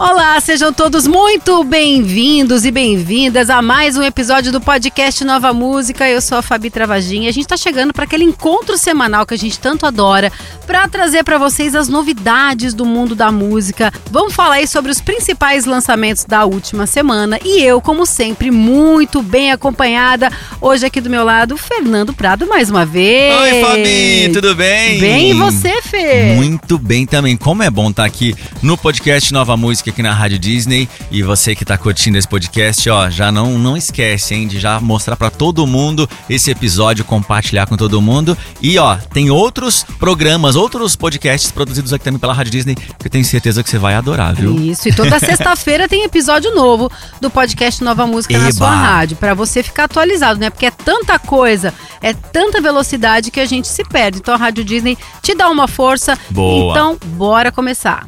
Olá, sejam todos muito bem-vindos e bem-vindas a mais um episódio do podcast Nova Música. Eu sou a Fabi Travaginha. A gente está chegando para aquele encontro semanal que a gente tanto adora para trazer para vocês as novidades do mundo da música. Vamos falar aí sobre os principais lançamentos da última semana e eu, como sempre, muito bem acompanhada. Hoje aqui do meu lado, Fernando Prado mais uma vez. Oi, Fabi, tudo bem? Bem, e você, Fê? Muito bem também. Como é bom estar aqui no podcast Nova Música aqui na Rádio Disney. E você que tá curtindo esse podcast, ó, já não, não esquece, hein, de já mostrar para todo mundo esse episódio, compartilhar com todo mundo. E ó, tem outros programas, outros podcasts produzidos aqui também pela Rádio Disney, que eu tenho certeza que você vai adorar, viu? Isso, e toda sexta-feira tem episódio novo do podcast Nova Música Eba. na sua rádio, para você ficar atualizado, né? Porque é tanta coisa, é tanta velocidade que a gente se perde. Então a Rádio Disney te dá uma força. Boa. Então, bora começar.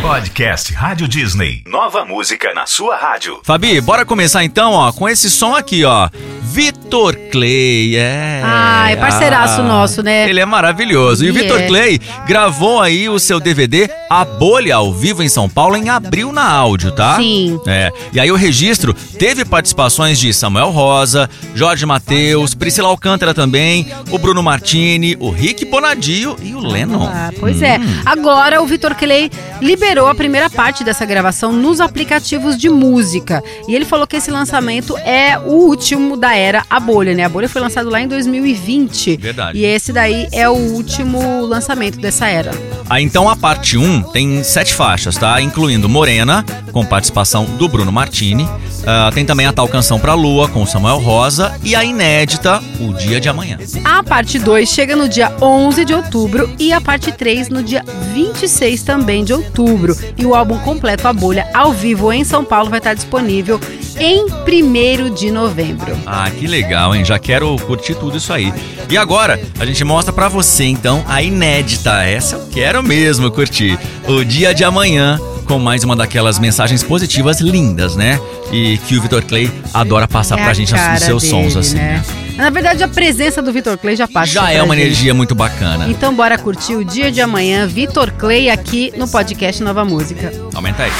Podcast Rádio Disney. Nova música na sua rádio. Fabi, bora começar então, ó, com esse som aqui, ó. Vitor Clay, é. Ah, é parceiraço ah, nosso, né? Ele é maravilhoso. E o Vitor é. Clay gravou aí o seu DVD A Bolha ao vivo em São Paulo em abril na áudio, tá? Sim. É. E aí o registro teve participações de Samuel Rosa, Jorge Mateus, Priscila Alcântara também, o Bruno Martini, o Rick Bonadio e o Lennon. Ah, pois é. hum. é. Agora o Vitor Clay liberou a primeira parte dessa gravação nos aplicativos de música. E ele falou que esse lançamento é o último da era A Bolha, né? A Bolha foi lançado lá em 2020. Verdade. E esse daí é o último lançamento dessa era. Ah, então a parte 1 tem sete faixas, tá? Incluindo Morena, com participação do Bruno Martini. Uh, tem também a tal Canção pra Lua, com Samuel Rosa. E a inédita, O Dia de Amanhã. A parte 2 chega no dia 11 de outubro e a parte 3 no dia 26 também de outubro. E o álbum completo A Bolha, ao vivo em São Paulo, vai estar disponível em 1 de novembro. Ah, que legal, hein? Já quero curtir tudo isso aí. E agora, a gente mostra para você então a inédita. Essa eu quero mesmo curtir. O dia de amanhã com mais uma daquelas mensagens positivas lindas, né? E que o Vitor Clay adora passar é pra gente nos seus dele, sons, assim, né? né? Na verdade, a presença do Vitor Clay já passa. Já é uma gente. energia muito bacana. Então, bora curtir o dia de amanhã, Vitor Clay, aqui no podcast Nova Música. Aumenta aí.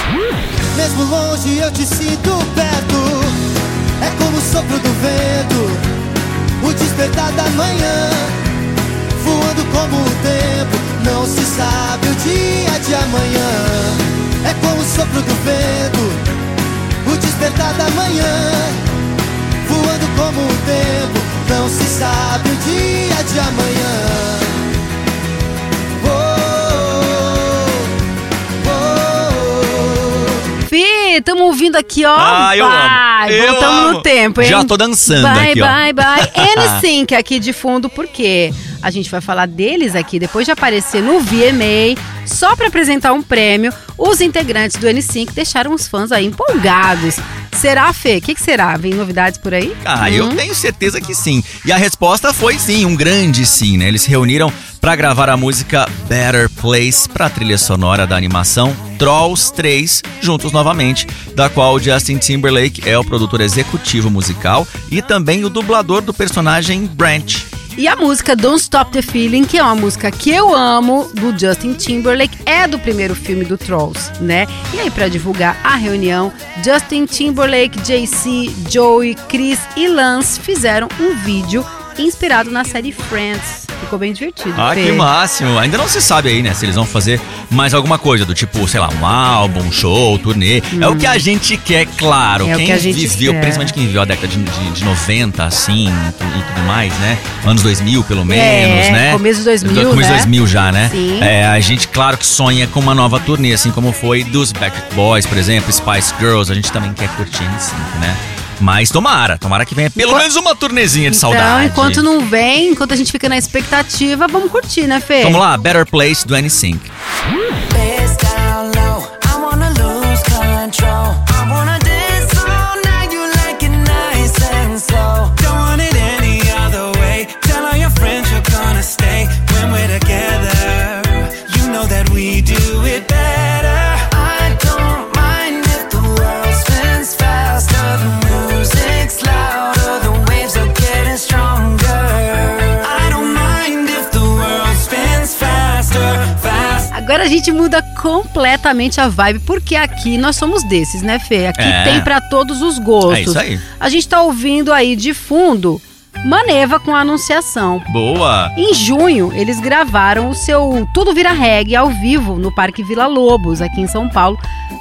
Mesmo longe, eu te sinto perto. É como o sopro do vento, o despertar da manhã, voando como o tempo. Não se sabe o dia de amanhã. É como o sopro do vento, o despertar da manhã, voando como o tempo. Não se sabe o dia de amanhã. Estamos ouvindo aqui, ó. Ah, eu vai, amo. Voltamos amo. no tempo, hein? Já tô dançando bye, aqui, bye, ó. Bye. NSYNC aqui de fundo, por quê? A gente vai falar deles aqui depois de aparecer no VMA, só para apresentar um prêmio. Os integrantes do N5 deixaram os fãs aí empolgados. Será, Fê? O que, que, será? Vem novidades por aí? Ah, hum? eu tenho certeza que sim. E a resposta foi sim, um grande sim, né? Eles se reuniram para gravar a música Better Place para a trilha sonora da animação Trolls 3, juntos novamente, da qual Justin Timberlake é o produtor executivo musical e também o dublador do personagem Branch. E a música Don't Stop the Feeling, que é uma música que eu amo, do Justin Timberlake, é do primeiro filme do Trolls, né? E aí, para divulgar a reunião, Justin Timberlake, JC, Joey, Chris e Lance fizeram um vídeo inspirado na série Friends. Ficou bem divertido. Ah, Fê. que máximo. Ainda não se sabe aí, né? Se eles vão fazer mais alguma coisa, do tipo, sei lá, um álbum, um show, turnê. Hum. É o que a gente quer, claro. É quem o que a gente viveu, quer. principalmente quem viveu a década de, de, de 90, assim, e tudo mais, né? Anos 2000, pelo menos, é, né? Começo de 2000, Começo né? 2000 já, né? Sim. É, a gente, claro que sonha com uma nova turnê, assim como foi dos Backstreet Boys, por exemplo, Spice Girls. A gente também quer curtir N5, né? Mas tomara, tomara que venha pelo enquanto... menos uma turnezinha de então, saudade. enquanto não vem, enquanto a gente fica na expectativa, vamos curtir, né, Fê? Vamos lá, Better Place do N-Sync. Gente muda completamente a vibe, porque aqui nós somos desses, né, Fê? Aqui É. tem pra todos os gostos. É isso aí. A gente tá ouvindo aí de fundo Maneva com a Anunciação. Boa. Em junho, eles gravaram o seu Tudo Vira Reggae ao vivo no Parque Vila Lobos, aqui em São Paulo,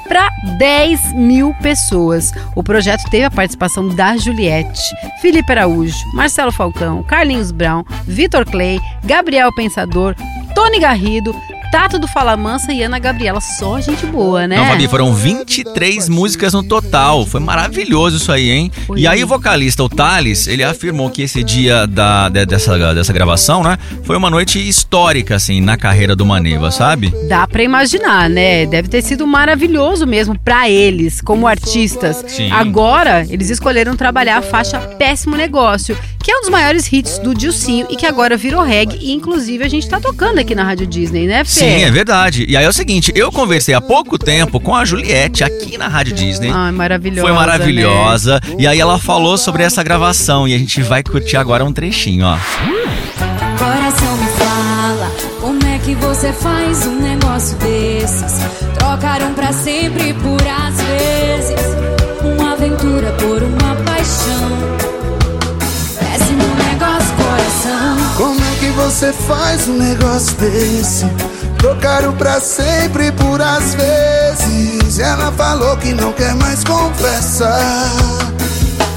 para 10 mil pessoas. O projeto teve a participação da Juliette, Felipe Araújo, Marcelo Falcão, Carlinhos Brown, Vitor Clay, Gabriel Pensador, Tony Garrido, Tato do Fala Mansa e Ana Gabriela. Só gente boa, né? Não, Fabi, foram 23 músicas no total. Foi maravilhoso isso aí, hein? Foi. E aí o vocalista, o Thales, ele afirmou que esse dia da, de- dessa, dessa gravação, né? Foi uma noite histórica, assim, na carreira do Maneva, sabe? Dá pra imaginar, né? Deve ter sido maravilhoso mesmo pra eles, como artistas. Sim. Agora, eles escolheram trabalhar a faixa Péssimo Negócio, que é um dos maiores hits do Dilcinho e que agora virou reggae. E inclusive a gente tá tocando aqui na Rádio Disney, né, Fê? Sim, é verdade. E aí é o seguinte, eu conversei há pouco tempo com a Juliette aqui na Rádio Disney. Ai, maravilhosa. Foi né? maravilhosa. E aí ela falou sobre essa gravação e a gente vai curtir agora um trechinho, ó. Coração me fala, como é que você faz um negócio desses? Trocaram pra sempre por às vezes, uma aventura por uma paixão. Péssimo negócio, coração. Como é que você faz um negócio desse? Trocaram pra sempre por às vezes. Ela falou que não quer mais conversar.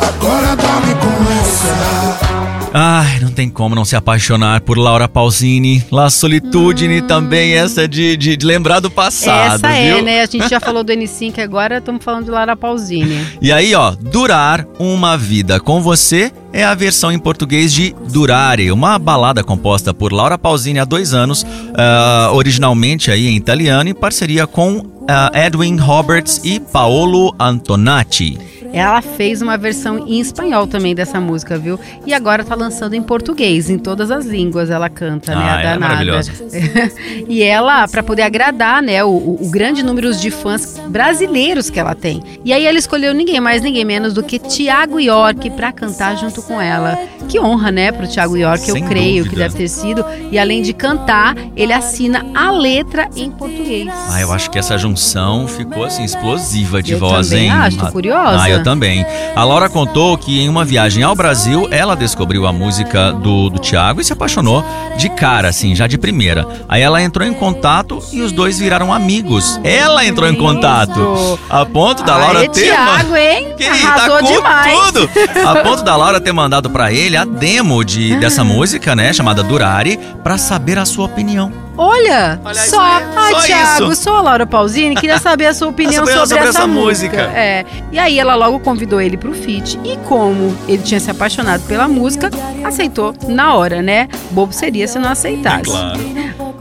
Agora dorme com essa. Ai, não tem como não se apaixonar por Laura Pausini. La Solitudine também, essa de, de, de lembrar do passado, Essa é, viu? né? A gente já falou do N5 agora, estamos falando de Lara Pausini. E aí, ó, Durar uma Vida com Você é a versão em português de Durare, uma balada composta por Laura Pausini há dois anos, ah, originalmente aí em italiano, em parceria com ah, Edwin Roberts e Paolo Antonacci. Ela fez uma versão em espanhol também dessa música, viu? E agora tá lançando em português, em todas as línguas ela canta, né? Ah, a ela é danada. maravilhosa. e ela, pra poder agradar, né, o, o- grande número de fãs brasileiros que ela tem. E aí ela escolheu ninguém mais, ninguém menos do que Tiago York pra cantar junto com ela. Que honra, né, pro Tiago York, eu Sem creio que dúvida. deve ter sido. E além de cantar, ele assina a letra em português. Ah, eu acho que essa junção ficou assim explosiva de Eu voz, também hein? acho, tô Ah, curiosa. Ah, eu também. A Laura contou que em uma viagem ao Brasil, ela descobriu a música do, do Thiago e se apaixonou de cara, assim, já de primeira. Aí ela entrou em contato e os dois viraram amigos. Ela entrou em contato. A ponto da Laura Aê, ter. Thiago, hein? Que Arrasou tá com demais. tudo! A ponto da Laura ter mandado pra ele a demo de, dessa música, né? Chamada Durare, pra saber a sua opinião. Olha, Olha só. aí, Ai, só Thiago, isso. sou a Laura Pausini, queria saber a sua opinião Sobre- sobre, essa, essa música. música. É. E aí ela logo convidou ele pro feat e como ele tinha se apaixonado pela música, aceitou na hora, né? Bobo seria se não aceitasse.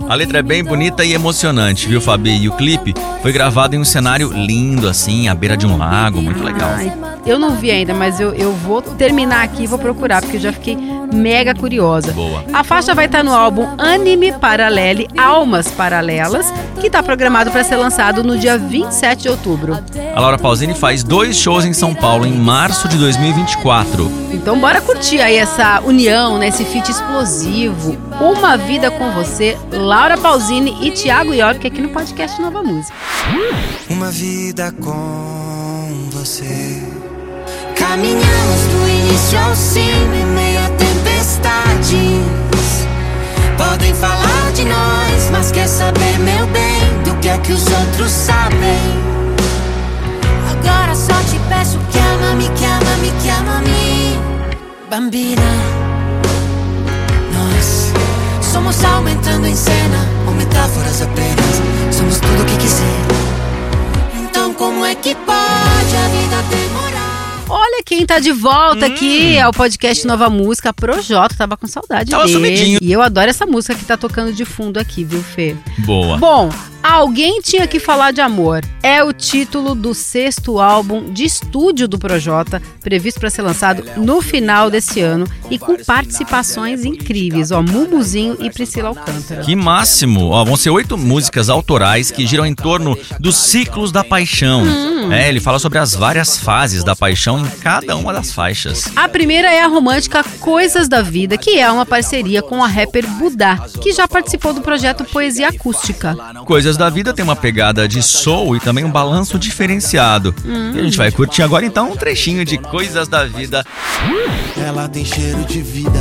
A letra é bem bonita e emocionante, viu, Fabi? E o clipe foi gravado em um cenário lindo, assim, à beira de um lago, muito legal. Ai, eu não vi ainda, mas eu, eu vou terminar aqui e vou procurar, porque eu já fiquei mega curiosa. Boa. A faixa vai estar no álbum Anime Paralele Almas Paralelas, que está programado para ser lançado no dia 27 de outubro. A Laura Pausini faz dois shows em São Paulo em março de 2024. Então bora curtir aí essa união, né, esse feat explosivo. Uma vida com você, Laura Pausini e Thiago York aqui no podcast Nova Música. Uma vida com você. Caminhamos do início ao fim em meio a tempestades. Podem falar de nós, mas quer saber, meu bem, do que é que os outros sabem. Agora só te peço que ama-me, que ama-me, que ama-me. Bambina, nós somos algo entrando em cena, ou metáforas apenas. Somos tudo o que quiser. Então como é que pode a vida demorar? Olha quem tá de volta aqui ao podcast Nova Música, Projota, tava com saudade Tava dele. sumidinho. E eu adoro essa música que tá tocando de fundo aqui, viu, Fê? Boa. Bom, Alguém tinha que falar de amor. É o título do sexto álbum de estúdio do Projota, previsto para ser lançado no final desse ano e com participações incríveis, ó, Mumuzinho e Priscila Alcântara. Que máximo! Ó, vão ser oito músicas autorais que giram em torno dos ciclos da paixão. É, ele fala sobre as várias fases da paixão em cada uma das faixas. A primeira é a romântica Coisas da Vida, que é uma parceria com a rapper Budá, que já participou do projeto Poesia Acústica. Coisas da Vida tem uma pegada de soul e também um balanço diferenciado. E a gente vai curtir agora então um trechinho de Coisas da Vida. Ela tem cheiro de vida,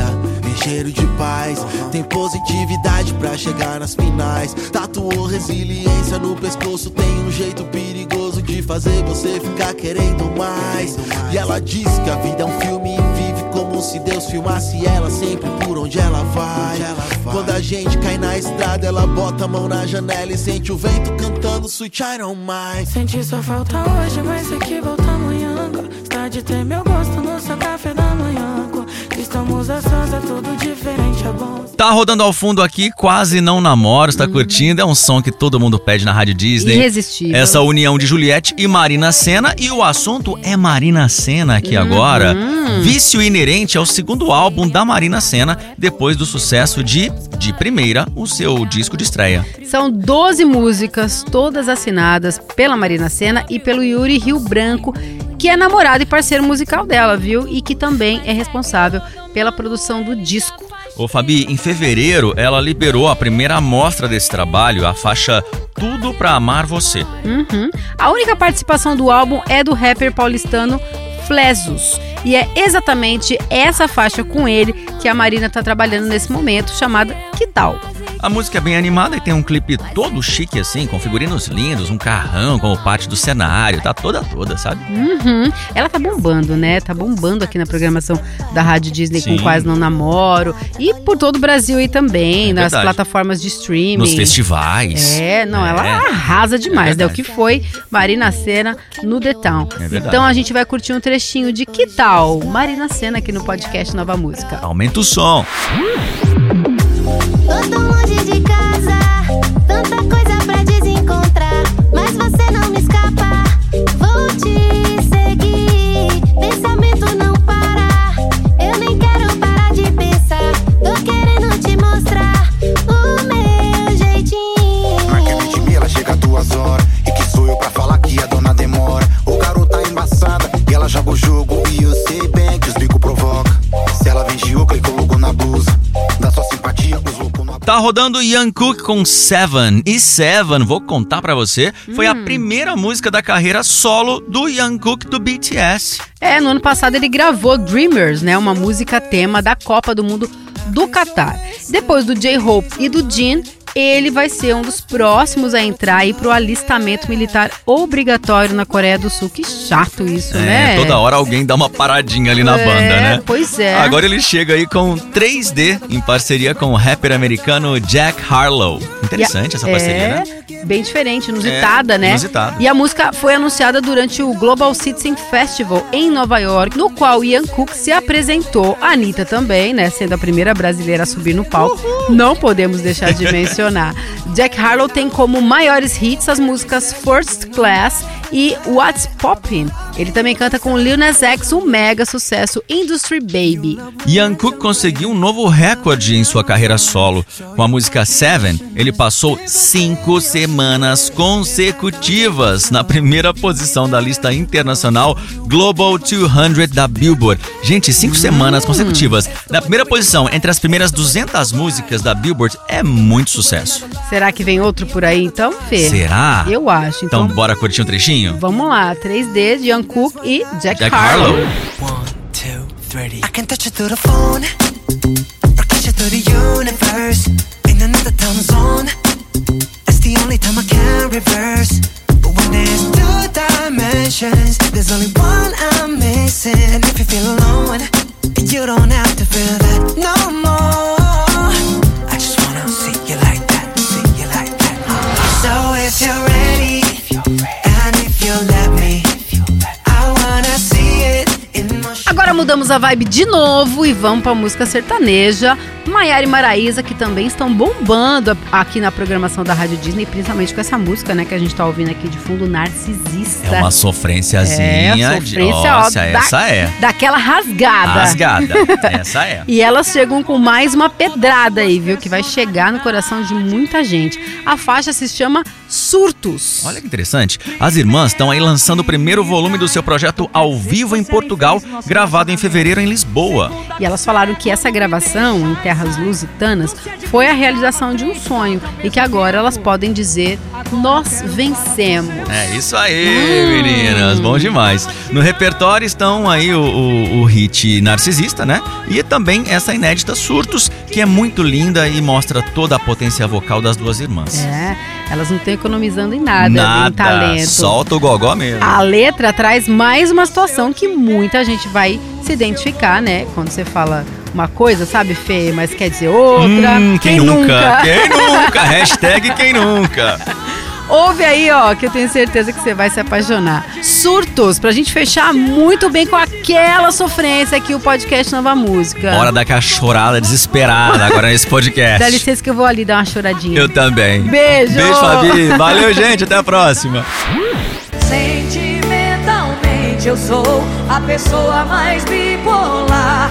cheiro de paz, tem positividade pra chegar nas finais. Tatuou resiliência no pescoço, tem um jeito perigoso de fazer você ficar querendo mais. E ela diz que a vida é um filme e vive como se Deus filmasse ela sempre por onde ela vai. Quando a gente cai na estrada, ela bota a mão na janela e sente o vento cantando Sweet I Don't Mind. Senti sua falta hoje, mas sei que volta amanhã. Está de ter meu gosto no seu café da manhã. Estamos a sós, é tudo diferente, é bom. Tá rodando ao fundo aqui, quase não namoro, está curtindo. É um som que todo mundo pede na Rádio Disney. Irresistível. Essa união de Juliette e Marina Senna. E o assunto é Marina Senna aqui agora. Vício Inerente é o segundo álbum da Marina Senna, depois do sucesso de De Primeira, o seu disco de estreia. São 12 músicas, todas assinadas pela Marina Senna e pelo Yuri Rio Branco, que é namorado e parceiro musical dela, viu? E que também é responsável pela produção do disco. Ô Fabi, em fevereiro ela liberou a primeira amostra desse trabalho, a faixa Tudo Pra Amar Você. Uhum. A única participação do álbum é do rapper paulistano Flesus. E é exatamente essa faixa com ele que a Marina tá trabalhando nesse momento, chamada Que Tal? A música é bem animada e tem um clipe todo chique assim, com figurinos lindos, um carrão como parte do cenário, tá toda toda, sabe? Uhum. Ela tá bombando, né? Tá bombando aqui na programação da Rádio Disney Sim. com Quase Não Namoro. E por todo o Brasil aí também, É nas verdade. plataformas de streaming. Nos festivais. É, não, ela É. arrasa demais, né? O que foi Marina Senna no The Town. É então a gente vai curtir um trechinho de Que Tal? Marina Senna aqui no podcast Nova Música. Aumenta o som. Tô tanta coisa pra desencontrar. Mas você não me escapa, vou te rodando Ian Cook com Seven. E Seven, vou contar pra você, foi a primeira música da carreira solo do Ian Cook do BTS. É, no ano passado ele gravou Dreamers, né? Uma música tema da Copa do Mundo do Catar. Depois do J-Hope e do Jin, ele vai ser um dos próximos a entrar aí pro alistamento militar obrigatório na Coreia do Sul. Que chato isso, né? É, toda hora alguém dá uma paradinha ali na É, banda, né? pois é. Agora ele chega aí com 3D em parceria com o rapper americano Jack Harlow. Interessante essa parceria, é, né? Bem diferente, inusitada, É, né? inusitada. E a música foi anunciada durante o Global Citizen Festival em Nova York, no qual Ian Cook se apresentou. A Anitta também, né? Sendo a primeira brasileira a subir no palco. Não podemos deixar de mencionar. Jack Harlow tem como maiores hits as músicas First Class e What's Poppin'. Ele também canta com Lil Nas X o mega sucesso Industry Baby. Ian Cook conseguiu um novo recorde em sua carreira solo. Com a música Seven, ele passou cinco semanas consecutivas na primeira posição da lista internacional Global 200 da Billboard. Gente, cinco semanas consecutivas na primeira posição entre as primeiras 200 músicas da Billboard é muito sucesso. Será que vem outro por aí então, Fê? Será? Eu acho. Então, Então, bora curtir um trechinho? vamos lá. 3D de Ian Cook e Jack, Jack Harlow. Harlow. I can touch you through the phone, or catch you through the universe. In another time zone, it's the only time I can reverse. But when there's two dimensions, there's only one I'm missing. And if you feel alone, you don't have mudamos a vibe de novo e vamos pra música sertaneja. Maiara e Maraísa, que também estão bombando aqui na programação da Rádio Disney, principalmente com essa música, né, que a gente tá ouvindo aqui de fundo, Narcisista. É uma sofrênciazinha. É, de- sofrência, ó, Nossa, da- essa é. Daquela rasgada. Rasgada. essa é. E elas chegam com mais uma pedrada aí, viu? Que vai chegar no coração de muita gente. A faixa se chama Surtos. Olha que interessante. As irmãs estão aí lançando o primeiro volume do seu projeto ao vivo em Portugal, gravado em fevereiro em Lisboa. E elas falaram que essa gravação em terras lusitanas foi a realização de um sonho e que agora elas podem dizer: Nós vencemos. É isso aí, meninas. Bom demais. No repertório estão aí o, o, o hit Narcisista, né? E também essa inédita Surtos, que é muito linda e mostra toda a potência vocal das duas irmãs. É, elas não estão economizando em nada, em Nada. talento. Solta o gogó mesmo. A letra traz mais uma situação que muita gente vai se identificar, né? Quando você fala uma coisa, sabe, Fê, mas quer dizer outra. Hum, quem, nunca? Quem nunca? Hashtag quem nunca? Ouve aí, ó, que eu tenho certeza que você vai se apaixonar. Surtos, pra gente fechar muito bem com aquela sofrência aqui, o podcast Nova Música. Bora dar aquela chorada desesperada agora nesse podcast. Dá licença que eu vou ali dar uma choradinha. Eu também. Beijo! Beijo, Fabi. Valeu, gente. Até a próxima. Sentimentalmente eu sou a pessoa mais bipolar